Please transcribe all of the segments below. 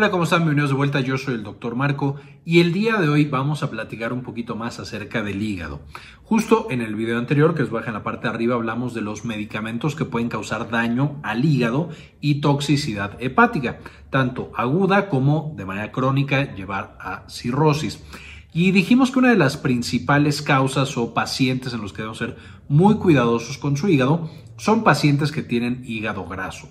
Hola, ¿cómo están? Bienvenidos de vuelta. Yo soy el doctor Marco y el día de hoy vamos a platicar un poquito más acerca del hígado. Justo en el video anterior, que os baja en la parte de arriba, hablamos de los medicamentos que pueden causar daño al hígado y toxicidad hepática, tanto aguda como de manera crónica llevar a cirrosis. Y dijimos que una de las principales causas o pacientes en los que debemos ser muy cuidadosos con su hígado son pacientes que tienen hígado graso.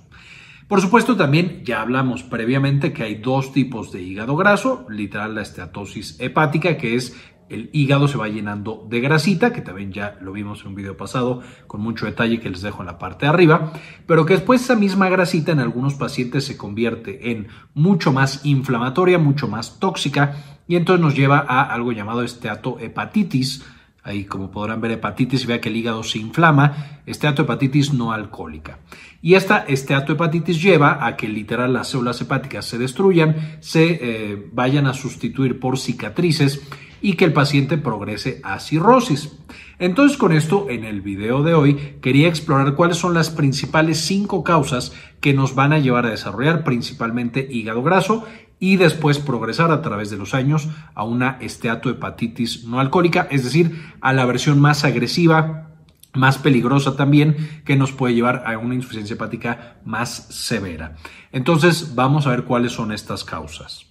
Por supuesto, también ya hablamos previamente que hay dos tipos de hígado graso, literal la esteatosis hepática, que es el hígado se va llenando de grasita, que también ya lo vimos en un video pasado con mucho detalle que les dejo en la parte de arriba, pero que después esa misma grasita en algunos pacientes se convierte en mucho más inflamatoria, mucho más tóxica y entonces nos lleva a algo llamado esteatohepatitis, Ahí, como podrán ver, hepatitis, vea que el hígado se inflama, esteatohepatitis no alcohólica. Y esta esteatohepatitis lleva a que literal las células hepáticas se destruyan, se eh, vayan a sustituir por cicatrices y que el paciente progrese a cirrosis. Entonces con esto en el video de hoy quería explorar cuáles son las principales cinco causas que nos van a llevar a desarrollar principalmente hígado graso y después progresar a través de los años a una esteatohepatitis no alcohólica, es decir, a la versión más agresiva, más peligrosa también, que nos puede llevar a una insuficiencia hepática más severa. Entonces, vamos a ver cuáles son estas causas.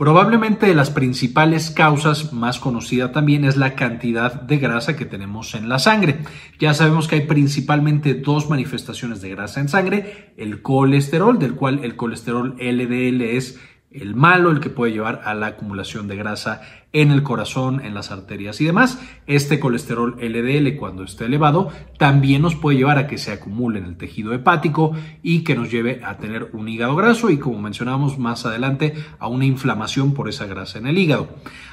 Probablemente las principales causas más conocida también es la cantidad de grasa que tenemos en la sangre. Ya sabemos que hay principalmente dos manifestaciones de grasa en sangre, el colesterol, del cual el colesterol LDL es el malo, el que puede llevar a la acumulación de grasa en el corazón, en las arterias y demás. Este colesterol LDL cuando esté elevado también nos puede llevar a que se acumule en el tejido hepático y que nos lleve a tener un hígado graso y como mencionamos más adelante a una inflamación por esa grasa en el hígado.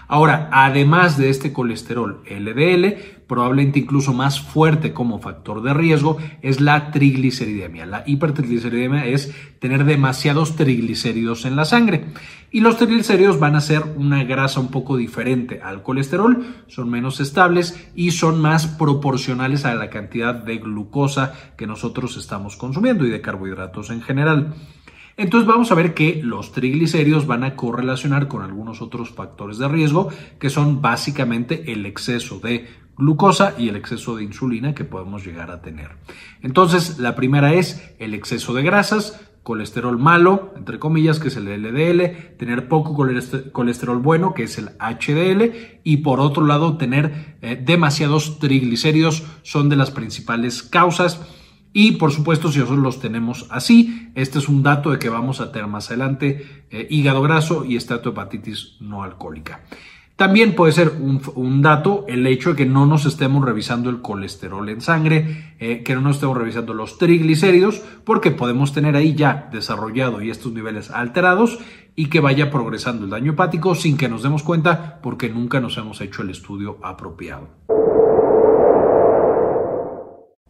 Ahora, además de este colesterol LDL, probablemente incluso más fuerte como factor de riesgo, es la trigliceridemia. La hipertrigliceridemia es tener demasiados triglicéridos en la sangre. Y los triglicéridos van a ser una grasa un poco diferente al colesterol, son menos estables y son más proporcionales a la cantidad de glucosa que nosotros estamos consumiendo y de carbohidratos en general. Entonces vamos a ver que los triglicéridos van a correlacionar con algunos otros factores de riesgo que son básicamente el exceso de glucosa y el exceso de insulina que podemos llegar a tener. Entonces la primera es el exceso de grasas, colesterol malo, entre comillas, que es el LDL, tener poco colesterol bueno, que es el HDL, y por otro lado, tener eh, demasiados triglicéridos son de las principales causas y por supuesto, si nosotros los tenemos así, este es un dato de que vamos a tener más adelante eh, hígado graso y estatohepatitis no alcohólica. También puede ser un, dato el hecho de que no nos estemos revisando el colesterol en sangre, eh, que no nos estemos revisando los triglicéridos, porque podemos tener ahí ya desarrollado y estos niveles alterados y que vaya progresando el daño hepático sin que nos demos cuenta porque nunca nos hemos hecho el estudio apropiado.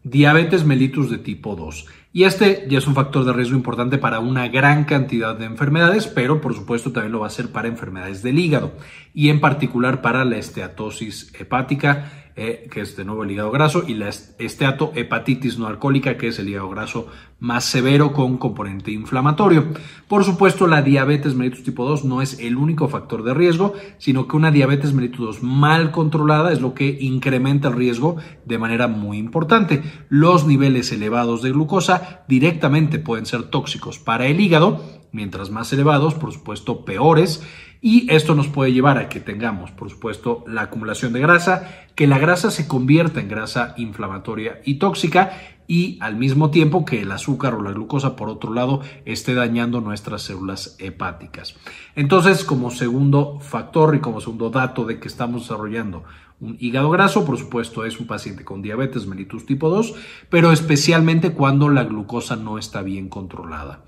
Diabetes mellitus de tipo 2. Y este ya es un factor de riesgo importante para una gran cantidad de enfermedades, pero por supuesto también lo va a ser para enfermedades del hígado y en particular para la esteatosis hepática eh, que es de nuevo el hígado graso, y la esteatohepatitis no alcohólica, que es el hígado graso más severo con componente inflamatorio. Por supuesto, la diabetes mellitus tipo 2 no es el único factor de riesgo, sino que una diabetes mellitus 2 mal controlada es lo que incrementa el riesgo de manera muy importante. Los niveles elevados de glucosa directamente pueden ser tóxicos para el hígado, mientras más elevados, por supuesto, peores y esto nos puede llevar a que tengamos, por supuesto, la acumulación de grasa, que la grasa se convierta en grasa inflamatoria y tóxica y al mismo tiempo que el azúcar o la glucosa, por otro lado, esté dañando nuestras células hepáticas. Entonces, como segundo factor y como segundo dato de que estamos desarrollando un hígado graso, por supuesto, es un paciente con diabetes mellitus tipo 2, pero especialmente cuando la glucosa no está bien controlada.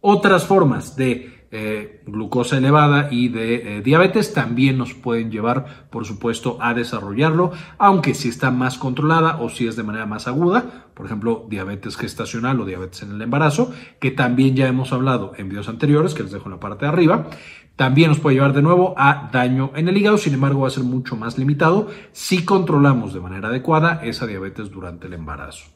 Otras formas de eh, glucosa elevada y de eh, diabetes también nos pueden llevar, por supuesto, a desarrollarlo, aunque si está más controlada o si es de manera más aguda, por ejemplo, diabetes gestacional o diabetes en el embarazo, que también ya hemos hablado en videos anteriores, que les dejo en la parte de arriba, también nos puede llevar de nuevo a daño en el hígado, sin embargo va a ser mucho más limitado si controlamos de manera adecuada esa diabetes durante el embarazo.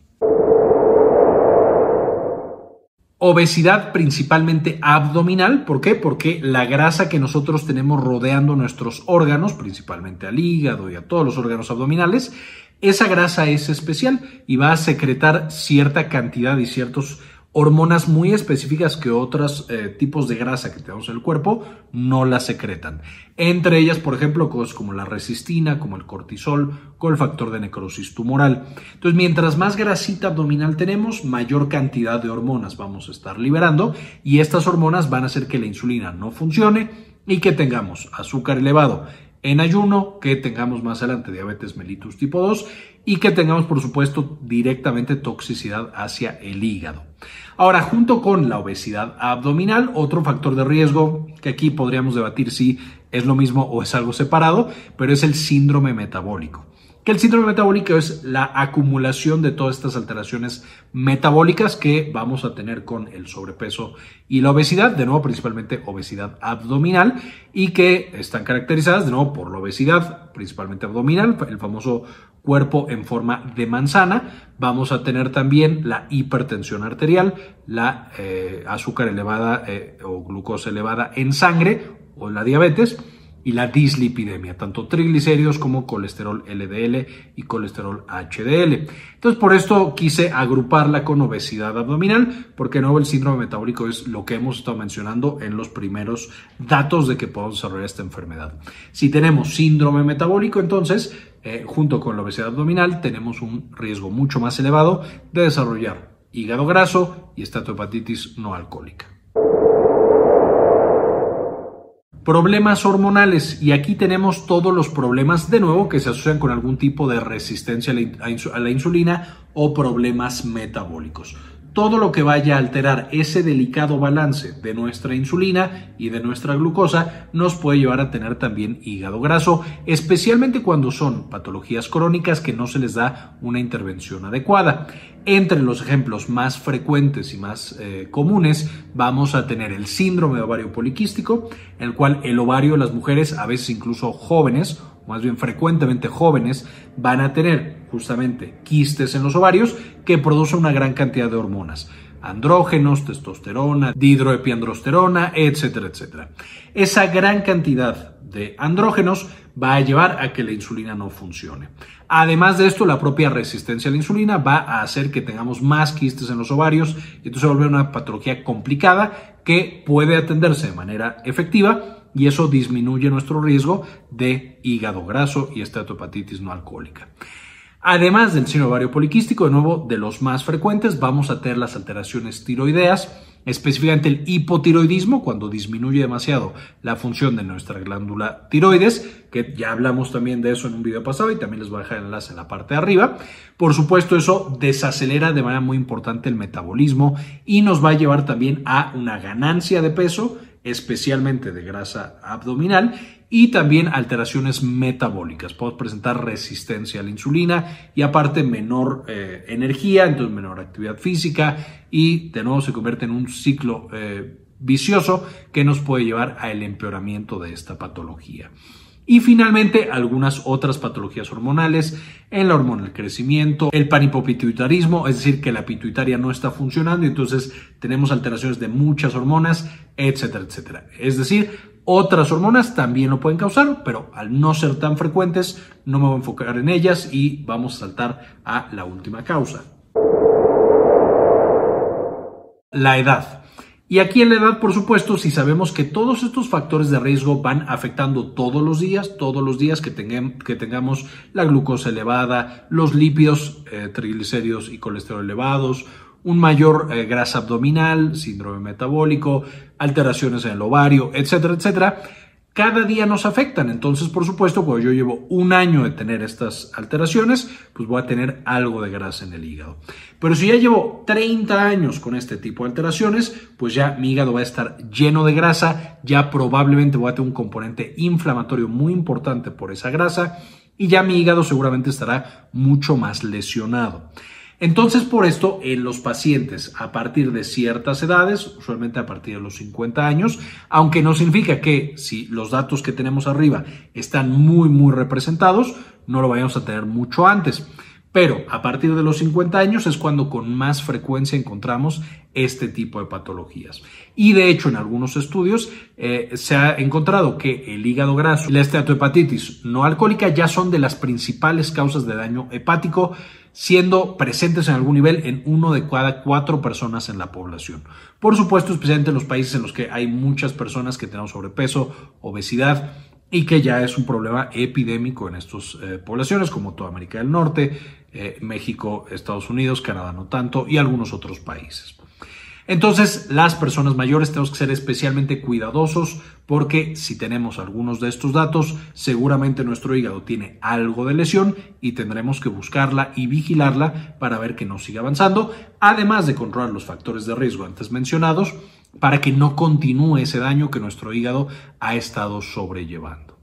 Obesidad principalmente abdominal, ¿por qué? Porque la grasa que nosotros tenemos rodeando nuestros órganos, principalmente al hígado y a todos los órganos abdominales, esa grasa es especial y va a secretar cierta cantidad y ciertos hormonas muy específicas que otros eh, tipos de grasa que tenemos en el cuerpo no las secretan. Entre ellas, por ejemplo, cosas como la resistina, como el cortisol, con el factor de necrosis tumoral. Entonces, mientras más grasita abdominal tenemos, mayor cantidad de hormonas vamos a estar liberando y estas hormonas van a hacer que la insulina no funcione y que tengamos azúcar elevado en ayuno, que tengamos más adelante diabetes mellitus tipo 2 y que tengamos, por supuesto, directamente toxicidad hacia el hígado. Ahora, junto con la obesidad abdominal, otro factor de riesgo que aquí podríamos debatir si es lo mismo o es algo separado, pero es el síndrome metabólico que el síndrome metabólico es la acumulación de todas estas alteraciones metabólicas que vamos a tener con el sobrepeso y la obesidad, de nuevo principalmente obesidad abdominal y que están caracterizadas de nuevo por la obesidad principalmente abdominal, el famoso cuerpo en forma de manzana. Vamos a tener también la hipertensión arterial, la eh, azúcar elevada eh, o glucosa elevada en sangre o la diabetes y la dislipidemia, tanto triglicéridos como colesterol LDL y colesterol HDL. Entonces, por esto quise agruparla con obesidad abdominal, porque no el síndrome metabólico es lo que hemos estado mencionando en los primeros datos de que podemos desarrollar esta enfermedad. Si tenemos síndrome metabólico, entonces, eh, junto con la obesidad abdominal, tenemos un riesgo mucho más elevado de desarrollar hígado graso y estatohepatitis no alcohólica problemas hormonales y aquí tenemos todos los problemas de nuevo que se asocian con algún tipo de resistencia a la insulina o problemas metabólicos. Todo lo que vaya a alterar ese delicado balance de nuestra insulina y de nuestra glucosa nos puede llevar a tener también hígado graso, especialmente cuando son patologías crónicas que no se les da una intervención adecuada. Entre los ejemplos más frecuentes y más eh, comunes vamos a tener el síndrome de ovario poliquístico, en el cual el ovario de las mujeres, a veces incluso jóvenes, más bien frecuentemente jóvenes, van a tener justamente quistes en los ovarios que producen una gran cantidad de hormonas andrógenos, testosterona, dihidroepiandrosterona, etcétera, etcétera. Esa gran cantidad de andrógenos va a llevar a que la insulina no funcione. Además de esto, la propia resistencia a la insulina va a hacer que tengamos más quistes en los ovarios y entonces se vuelve una patología complicada que puede atenderse de manera efectiva y eso disminuye nuestro riesgo de hígado graso y estatohepatitis no alcohólica. Además del sino ovario poliquístico, de nuevo, de los más frecuentes, vamos a tener las alteraciones tiroideas, específicamente el hipotiroidismo, cuando disminuye demasiado la función de nuestra glándula tiroides, que ya hablamos también de eso en un video pasado y también les voy a dejar el enlace en la parte de arriba. Por supuesto, eso desacelera de manera muy importante el metabolismo y nos va a llevar también a una ganancia de peso, especialmente de grasa abdominal y también alteraciones metabólicas. Podemos presentar resistencia a la insulina y aparte menor eh, energía, entonces menor actividad física y de nuevo se convierte en un ciclo eh, vicioso que nos puede llevar al empeoramiento de esta patología. Y finalmente, algunas otras patologías hormonales, en la hormona del crecimiento, el panipopituitarismo, es decir, que la pituitaria no está funcionando y entonces tenemos alteraciones de muchas hormonas, etcétera, etcétera. Es decir, otras hormonas también lo pueden causar, pero al no ser tan frecuentes, no me voy a enfocar en ellas y vamos a saltar a la última causa. La edad. Y aquí en la edad, por supuesto, si sabemos que todos estos factores de riesgo van afectando todos los días, todos los días que, tengamos la glucosa elevada, los lípidos, eh, triglicéridos y colesterol elevados, un mayor eh, grasa abdominal, síndrome metabólico, alteraciones en el ovario, etcétera, etcétera, cada día nos afectan. Entonces, por supuesto, cuando yo llevo un año de tener estas alteraciones, pues voy a tener algo de grasa en el hígado. Pero si ya llevo 30 años con este tipo de alteraciones, pues ya mi hígado va a estar lleno de grasa, ya probablemente voy a tener un componente inflamatorio muy importante por esa grasa y ya mi hígado seguramente estará mucho más lesionado. Entonces, por esto, en los pacientes a partir de ciertas edades, usualmente a partir de los 50 años, aunque no significa que si los datos que tenemos arriba están muy, muy representados, no lo vayamos a tener mucho antes. Pero a partir de los 50 años es cuando con más frecuencia encontramos este tipo de patologías. Y de hecho, en algunos estudios eh, se ha encontrado que el hígado graso y la esteatohepatitis no alcohólica ya son de las principales causas de daño hepático, siendo presentes en algún nivel en uno de cada cuatro personas en la población. Por supuesto, especialmente en los países en los que hay muchas personas que tenemos sobrepeso, obesidad, y que ya es un problema epidémico en estas eh, poblaciones como toda América del Norte, eh, México, Estados Unidos, Canadá no tanto y algunos otros países. Entonces, las personas mayores tenemos que ser especialmente cuidadosos porque si tenemos algunos de estos datos, seguramente nuestro hígado tiene algo de lesión y tendremos que buscarla y vigilarla para ver que no siga avanzando, además de controlar los factores de riesgo antes mencionados para que no continúe ese daño que nuestro hígado ha estado sobrellevando.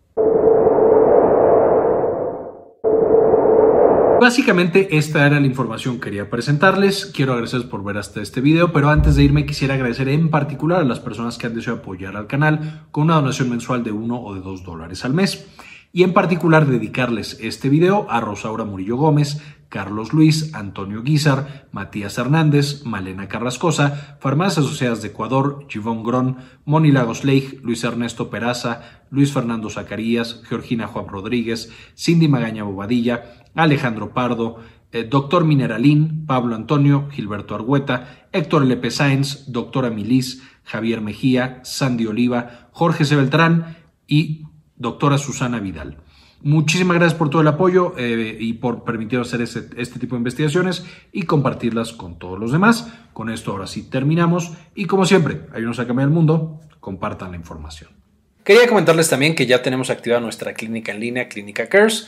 Básicamente esta era la información que quería presentarles. Quiero agradecerles por ver hasta este video, pero antes de irme quisiera agradecer en particular a las personas que han deseado apoyar al canal con una donación mensual de 1 o de 2 dólares al mes y en particular dedicarles este video a Rosaura Murillo Gómez, Carlos Luis, Antonio Guizar, Matías Hernández, Malena Carrascosa, Farmacias Asociadas de Ecuador, Givón Grón, Moni Lagos Luis Ernesto Peraza, Luis Fernando Zacarías, Georgina Juan Rodríguez, Cindy Magaña Bobadilla, Alejandro Pardo, eh, Doctor Mineralín, Pablo Antonio, Gilberto Argueta, Héctor Lepe Sáenz, Doctora Milis, Javier Mejía, Sandy Oliva, Jorge C. Y Doctora Susana Vidal. Muchísimas gracias por todo el apoyo eh, y por permitirnos hacer este, este, tipo de investigaciones y compartirlas con todos los demás. Con esto ahora sí terminamos y como siempre, ayúdenos a cambiar el mundo, compartan la información. Quería comentarles también que ya tenemos activada nuestra clínica en línea, Clínica Cares.